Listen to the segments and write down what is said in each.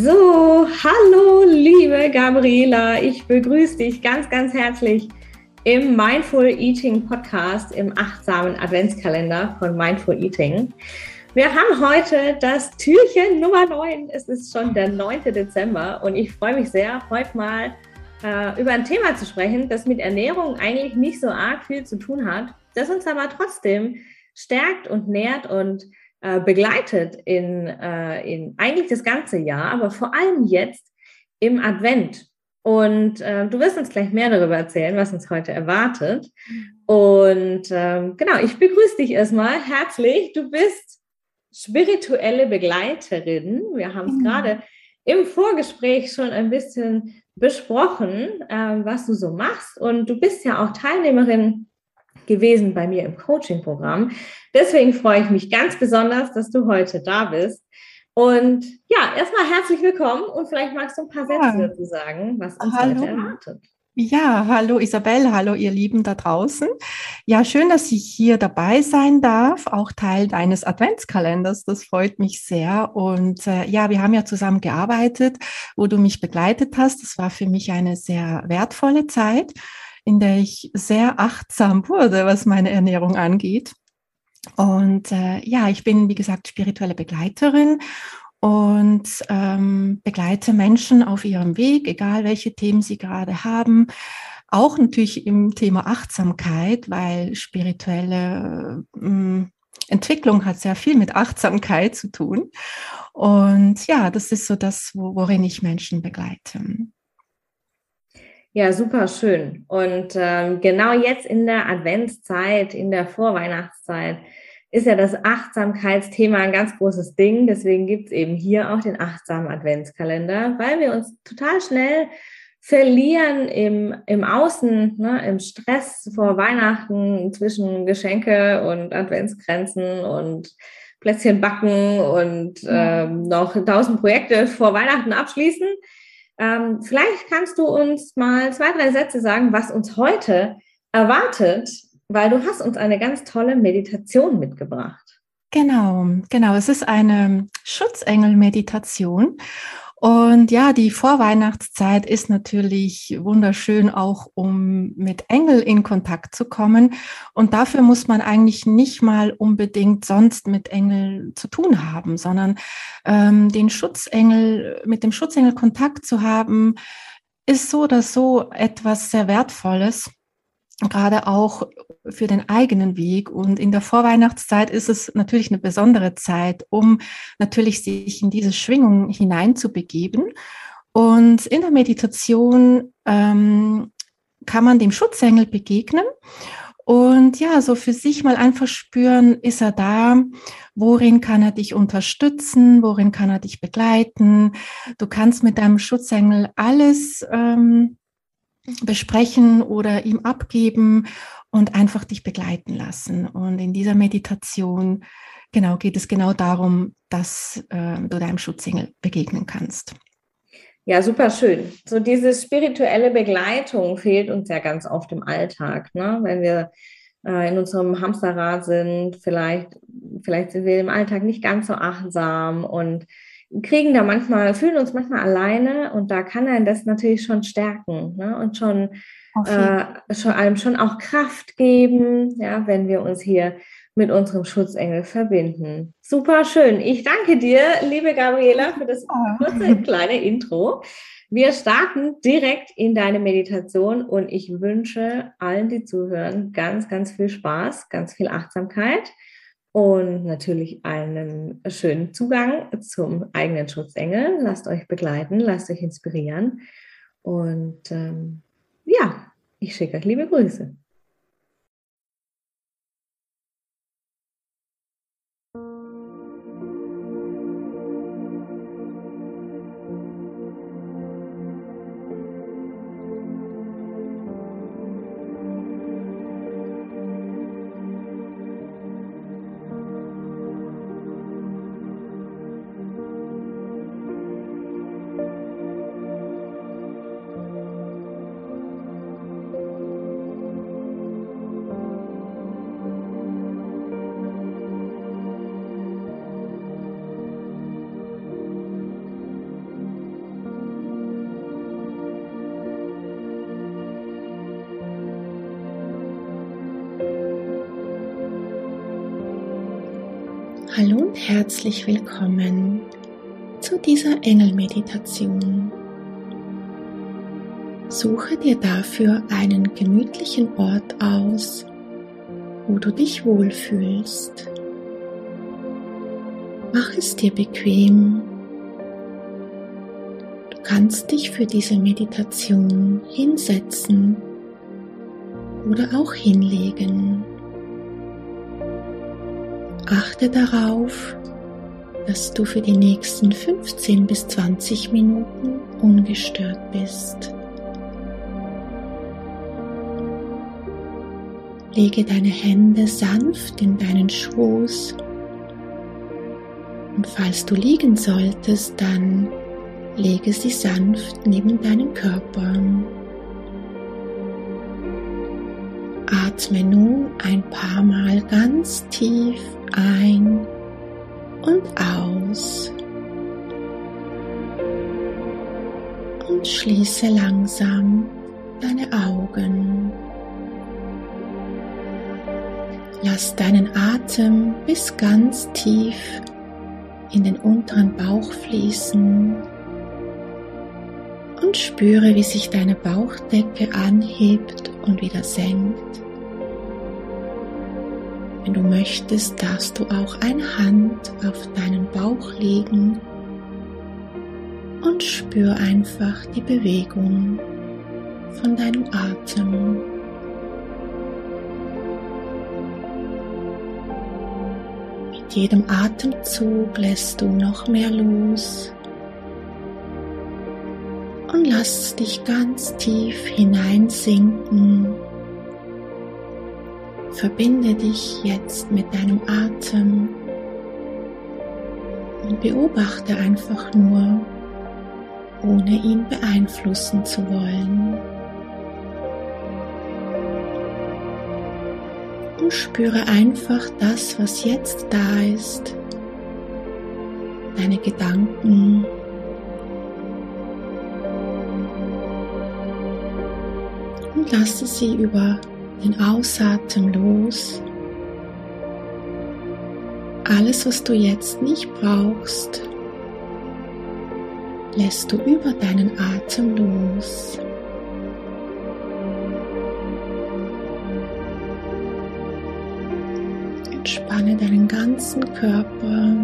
So, hallo liebe Gabriela, ich begrüße dich ganz, ganz herzlich im Mindful Eating Podcast im achtsamen Adventskalender von Mindful Eating. Wir haben heute das Türchen Nummer 9. Es ist schon der 9. Dezember und ich freue mich sehr, heute mal äh, über ein Thema zu sprechen, das mit Ernährung eigentlich nicht so arg viel zu tun hat, das uns aber trotzdem stärkt und nährt und äh, begleitet in, äh, in eigentlich das ganze Jahr, aber vor allem jetzt im Advent. Und äh, du wirst uns gleich mehr darüber erzählen, was uns heute erwartet. Und ähm, genau, ich begrüße dich erstmal herzlich. Du bist spirituelle Begleiterin. Wir haben es mhm. gerade im Vorgespräch schon ein bisschen besprochen, äh, was du so machst. Und du bist ja auch Teilnehmerin gewesen bei mir im Coaching-Programm. Deswegen freue ich mich ganz besonders, dass du heute da bist. Und ja, erstmal herzlich willkommen und vielleicht magst du ein paar Sätze ja. dazu sagen, was uns hallo. heute erwartet. Ja, hallo Isabel, hallo ihr Lieben da draußen. Ja, schön, dass ich hier dabei sein darf, auch Teil deines Adventskalenders. Das freut mich sehr. Und äh, ja, wir haben ja zusammen gearbeitet, wo du mich begleitet hast. Das war für mich eine sehr wertvolle Zeit in der ich sehr achtsam wurde, was meine Ernährung angeht. Und äh, ja, ich bin, wie gesagt, spirituelle Begleiterin und ähm, begleite Menschen auf ihrem Weg, egal welche Themen sie gerade haben. Auch natürlich im Thema Achtsamkeit, weil spirituelle äh, Entwicklung hat sehr viel mit Achtsamkeit zu tun. Und ja, das ist so das, worin ich Menschen begleite. Ja, super schön. Und ähm, genau jetzt in der Adventszeit, in der Vorweihnachtszeit, ist ja das Achtsamkeitsthema ein ganz großes Ding. Deswegen gibt es eben hier auch den achtsamen Adventskalender, weil wir uns total schnell verlieren im, im Außen, ne, im Stress vor Weihnachten zwischen Geschenke und Adventsgrenzen und Plätzchen backen und ähm, noch tausend Projekte vor Weihnachten abschließen. Ähm, vielleicht kannst du uns mal zwei, drei Sätze sagen, was uns heute erwartet, weil du hast uns eine ganz tolle Meditation mitgebracht. Genau, genau. Es ist eine Schutzengel-Meditation und ja, die Vorweihnachtszeit ist natürlich wunderschön, auch um mit Engel in Kontakt zu kommen. Und dafür muss man eigentlich nicht mal unbedingt sonst mit Engel zu tun haben, sondern ähm, den Schutzengel, mit dem Schutzengel Kontakt zu haben, ist so oder so etwas sehr Wertvolles gerade auch für den eigenen Weg. Und in der Vorweihnachtszeit ist es natürlich eine besondere Zeit, um natürlich sich in diese Schwingung hineinzubegeben. Und in der Meditation ähm, kann man dem Schutzengel begegnen und ja, so für sich mal einfach spüren, ist er da? Worin kann er dich unterstützen? Worin kann er dich begleiten? Du kannst mit deinem Schutzengel alles ähm, besprechen oder ihm abgeben und einfach dich begleiten lassen. Und in dieser Meditation genau geht es genau darum, dass äh, du deinem Schutzengel begegnen kannst. Ja, super schön. So diese spirituelle Begleitung fehlt uns ja ganz oft im Alltag, ne? wenn wir äh, in unserem Hamsterrad sind. Vielleicht, vielleicht sind wir im Alltag nicht ganz so achtsam und kriegen da manchmal, fühlen uns manchmal alleine und da kann einen das natürlich schon stärken ne? und schon, äh, schon einem schon auch Kraft geben, ja, wenn wir uns hier mit unserem Schutzengel verbinden. Super schön. Ich danke dir, liebe Gabriela, für das kurze kleine Intro. Wir starten direkt in deine Meditation und ich wünsche allen, die zuhören, ganz, ganz viel Spaß, ganz viel Achtsamkeit und natürlich einen schönen Zugang zum eigenen Schutzengel. Lasst euch begleiten, lasst euch inspirieren und ähm, ja, ich schicke euch liebe Grüße. Hallo und herzlich willkommen zu dieser Engelmeditation. Suche dir dafür einen gemütlichen Ort aus, wo du dich wohlfühlst. Mach es dir bequem. Du kannst dich für diese Meditation hinsetzen oder auch hinlegen. Achte darauf, dass du für die nächsten 15 bis 20 Minuten ungestört bist. Lege deine Hände sanft in deinen Schoß und falls du liegen solltest, dann lege sie sanft neben deinen Körper. Atme nun ein paar Mal ganz tief ein und aus. Und schließe langsam deine Augen. Lass deinen Atem bis ganz tief in den unteren Bauch fließen und spüre, wie sich deine Bauchdecke anhebt und wieder senkt. Wenn du möchtest, darfst du auch eine Hand auf deinen Bauch legen und spür einfach die Bewegung von deinem Atem. Mit jedem Atemzug lässt du noch mehr los und lass dich ganz tief hineinsinken Verbinde dich jetzt mit deinem Atem und beobachte einfach nur, ohne ihn beeinflussen zu wollen. Und spüre einfach das, was jetzt da ist, deine Gedanken, und lasse sie über den Ausatmen los. Alles, was du jetzt nicht brauchst, lässt du über deinen Atem los. Entspanne deinen ganzen Körper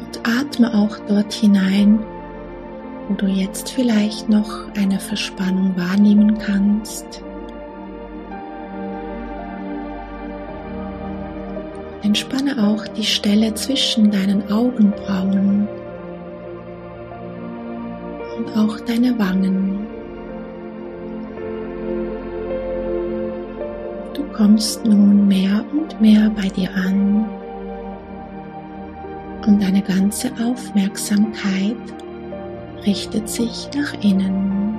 und atme auch dort hinein, wo du jetzt vielleicht noch eine Verspannung wahrnehmen kannst. Entspanne auch die Stelle zwischen deinen Augenbrauen und auch deine Wangen. Du kommst nun mehr und mehr bei dir an und deine ganze Aufmerksamkeit richtet sich nach innen.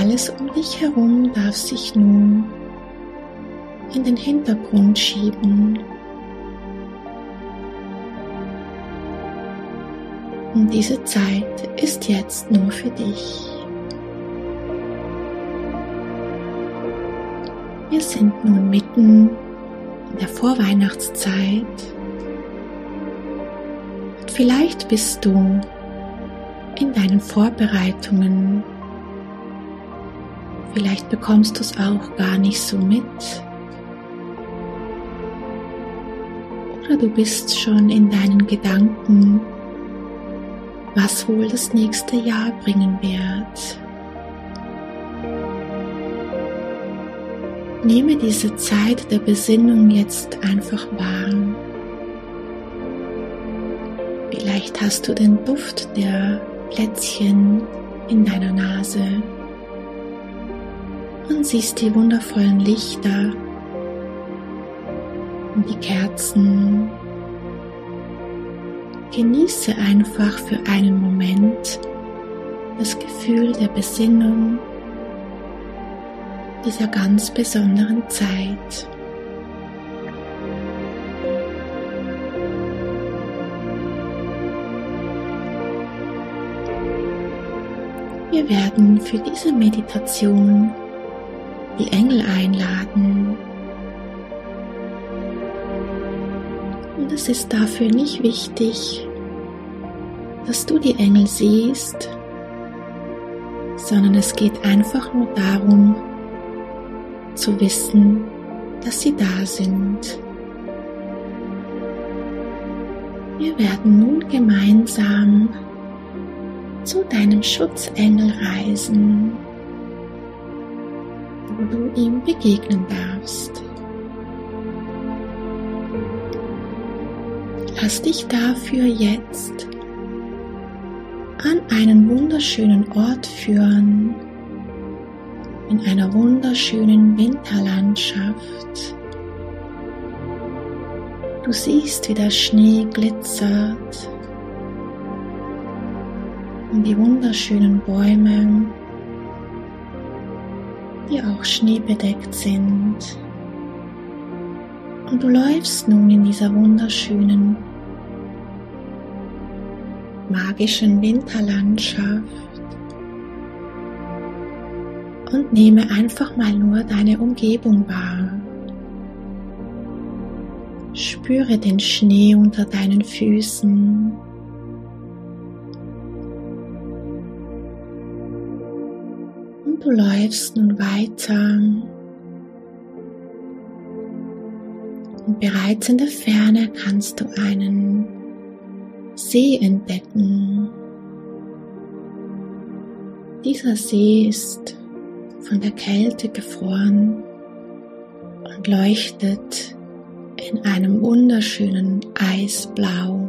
Alles um dich herum darf sich nun in den Hintergrund schieben. Und diese Zeit ist jetzt nur für dich. Wir sind nun mitten in der Vorweihnachtszeit. Und vielleicht bist du in deinen Vorbereitungen. Vielleicht bekommst du es auch gar nicht so mit. Oder du bist schon in deinen Gedanken, was wohl das nächste Jahr bringen wird. Nehme diese Zeit der Besinnung jetzt einfach wahr. Vielleicht hast du den Duft der Plätzchen in deiner Nase und siehst die wundervollen Lichter und die Kerzen. Genieße einfach für einen Moment das Gefühl der Besinnung dieser ganz besonderen Zeit. Wir werden für diese Meditation die Engel einladen. Und es ist dafür nicht wichtig, dass du die Engel siehst, sondern es geht einfach nur darum, zu wissen, dass sie da sind. Wir werden nun gemeinsam zu deinem Schutzengel reisen, wo du ihm begegnen darfst. Lass dich dafür jetzt an einen wunderschönen Ort führen, in einer wunderschönen Winterlandschaft. Du siehst, wie der Schnee glitzert und die wunderschönen Bäume, die auch schneebedeckt sind. Und du läufst nun in dieser wunderschönen, magischen Winterlandschaft und nehme einfach mal nur deine Umgebung wahr. Spüre den Schnee unter deinen Füßen. Und du läufst nun weiter. Und bereits in der Ferne kannst du einen See entdecken. Dieser See ist von der Kälte gefroren und leuchtet in einem wunderschönen Eisblau.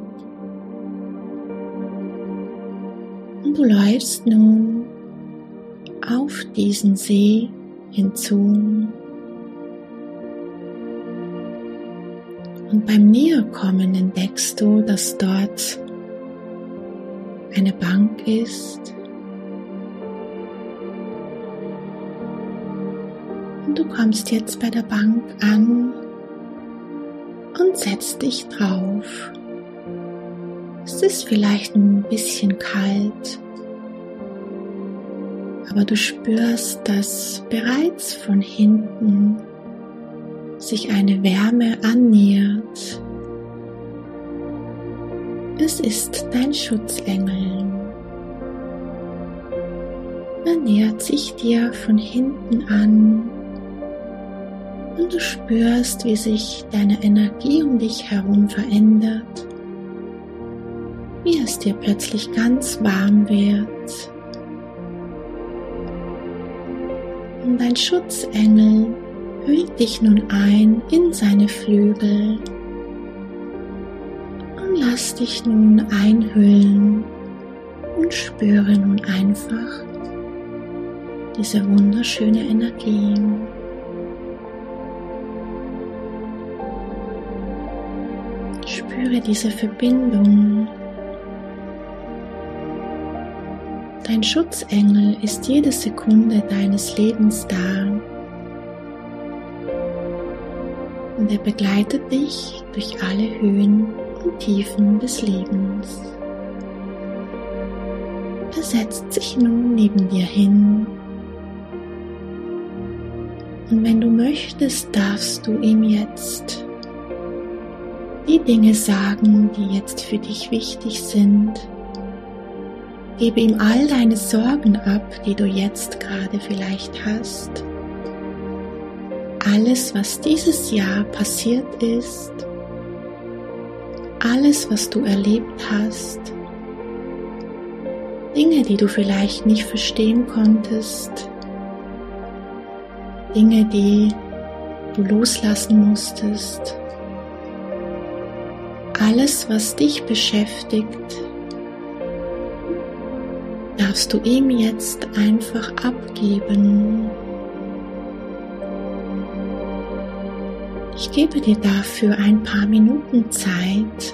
Und du läufst nun auf diesen See hinzu. Und beim Näherkommen entdeckst du, dass dort eine Bank ist, du kommst jetzt bei der Bank an und setzt dich drauf. Es ist vielleicht ein bisschen kalt, aber du spürst, dass bereits von hinten sich eine Wärme annähert. Es ist dein Schutzengel. Er nähert sich dir von hinten an und du spürst, wie sich deine Energie um dich herum verändert, wie es dir plötzlich ganz warm wird. Und dein Schutzengel hüllt dich nun ein in seine Flügel und lass dich nun einhüllen und spüre nun einfach diese wunderschöne Energie. Spüre diese Verbindung. Dein Schutzengel ist jede Sekunde deines Lebens da. Und er begleitet dich durch alle Höhen und Tiefen des Lebens. Er setzt sich nun neben dir hin. Und wenn du möchtest, darfst du ihm jetzt die Dinge sagen, die jetzt für dich wichtig sind. Gebe ihm all deine Sorgen ab, die du jetzt gerade vielleicht hast. Alles, was dieses Jahr passiert ist, alles, was du erlebt hast, Dinge, die du vielleicht nicht verstehen konntest, Dinge, die du loslassen musstest, alles, was dich beschäftigt, darfst du ihm jetzt einfach abgeben. Ich gebe dir dafür ein paar Minuten Zeit.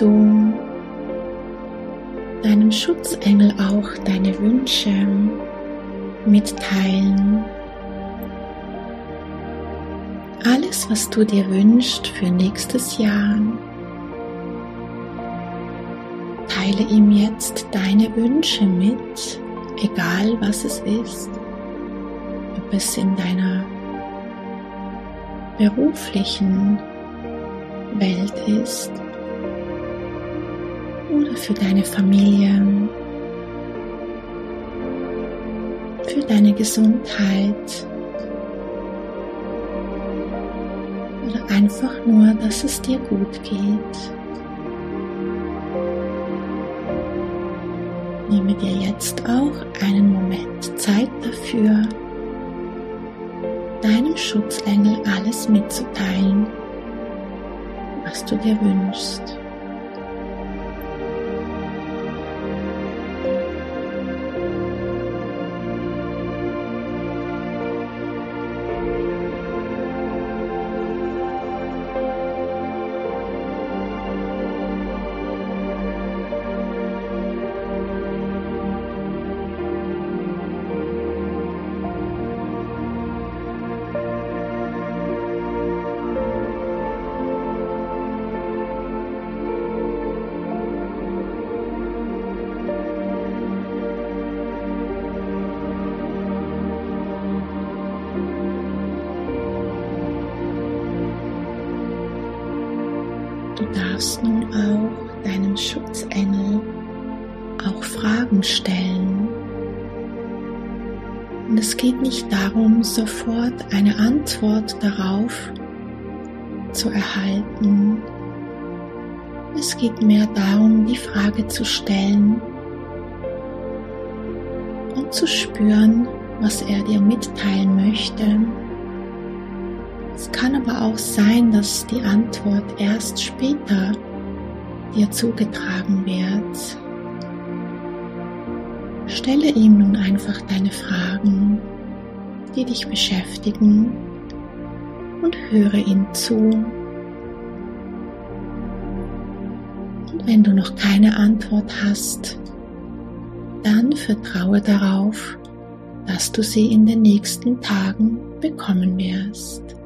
Du deinem Schutzengel auch deine Wünsche mitteilen. Alles, was du dir wünschst für nächstes Jahr, teile ihm jetzt deine Wünsche mit, egal was es ist, ob es in deiner beruflichen Welt ist oder für deine Familie, für deine Gesundheit oder einfach nur, dass es dir gut geht. Nehme dir jetzt auch einen Moment Zeit dafür, deinem Schutzengel alles mitzuteilen was du dir wünschst. Darfst nun auch deinem Schutzengel auch Fragen stellen. Und es geht nicht darum, sofort eine Antwort darauf zu erhalten. Es geht mehr darum, die Frage zu stellen und zu spüren, was er dir mitteilen möchte es kann aber auch sein, dass die Antwort erst später dir zugetragen wird. Stelle ihm nun einfach deine Fragen, die dich beschäftigen und höre ihm zu. Und wenn du noch keine Antwort hast, dann vertraue darauf, dass du sie in den nächsten Tagen bekommen wirst.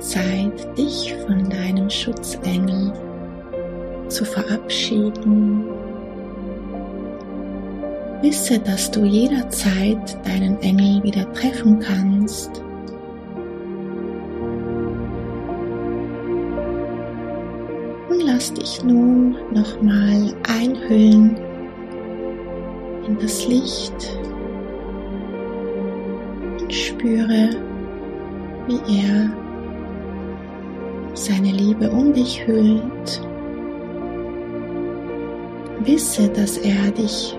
Zeit, dich von deinem Schutzengel zu verabschieden. Wisse, dass du jederzeit deinen Engel wieder treffen kannst. Und lass dich nun nochmal einhüllen in das Licht und spüre, wie er seine Liebe um dich hüllt. Wisse, dass er dich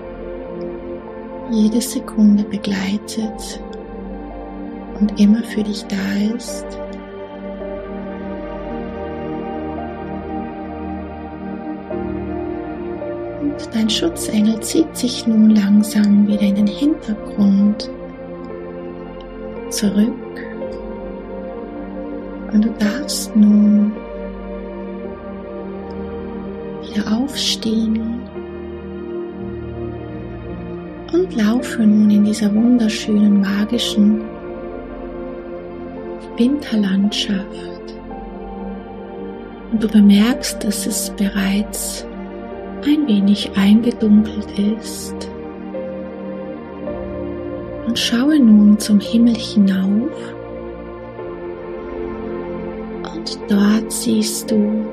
jede Sekunde begleitet und immer für dich da ist. Und dein Schutzengel zieht sich nun langsam wieder in den Hintergrund zurück. Und du darfst nun wieder aufstehen und laufe nun in dieser wunderschönen, magischen Winterlandschaft. Und du bemerkst, dass es bereits ein wenig eingedunkelt ist. Und schaue nun zum Himmel hinauf. Dort siehst du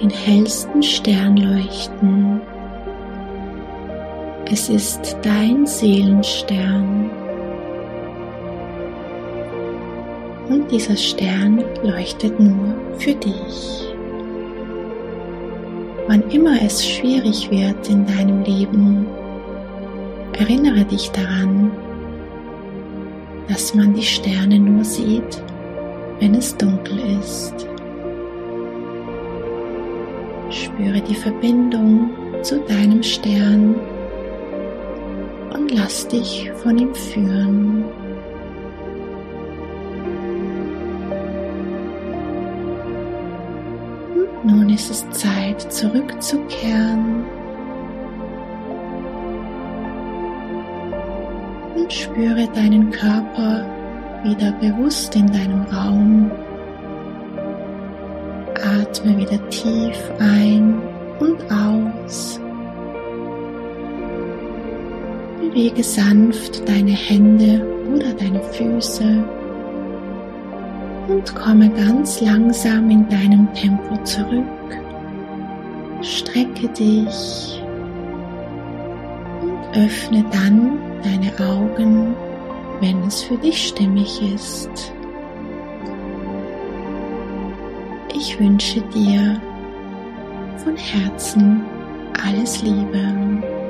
den hellsten Stern leuchten es ist dein Seelenstern. Und dieser Stern leuchtet nur für dich. Wann immer es schwierig wird in deinem Leben, erinnere dich daran, dass man die Sterne nur sieht, wenn es dunkel ist. Spüre die Verbindung zu deinem Stern und lass dich von ihm führen. Und nun ist es Zeit zurückzukehren und spüre deinen Körper wieder bewusst in deinem Raum. Atme wieder tief ein und aus. Bewege sanft deine Hände oder deine Füße und komme ganz langsam in deinem Tempo zurück. Strecke dich und öffne dann deine Augen, wenn es für dich stimmig ist. Ich wünsche dir von Herzen alles Liebe.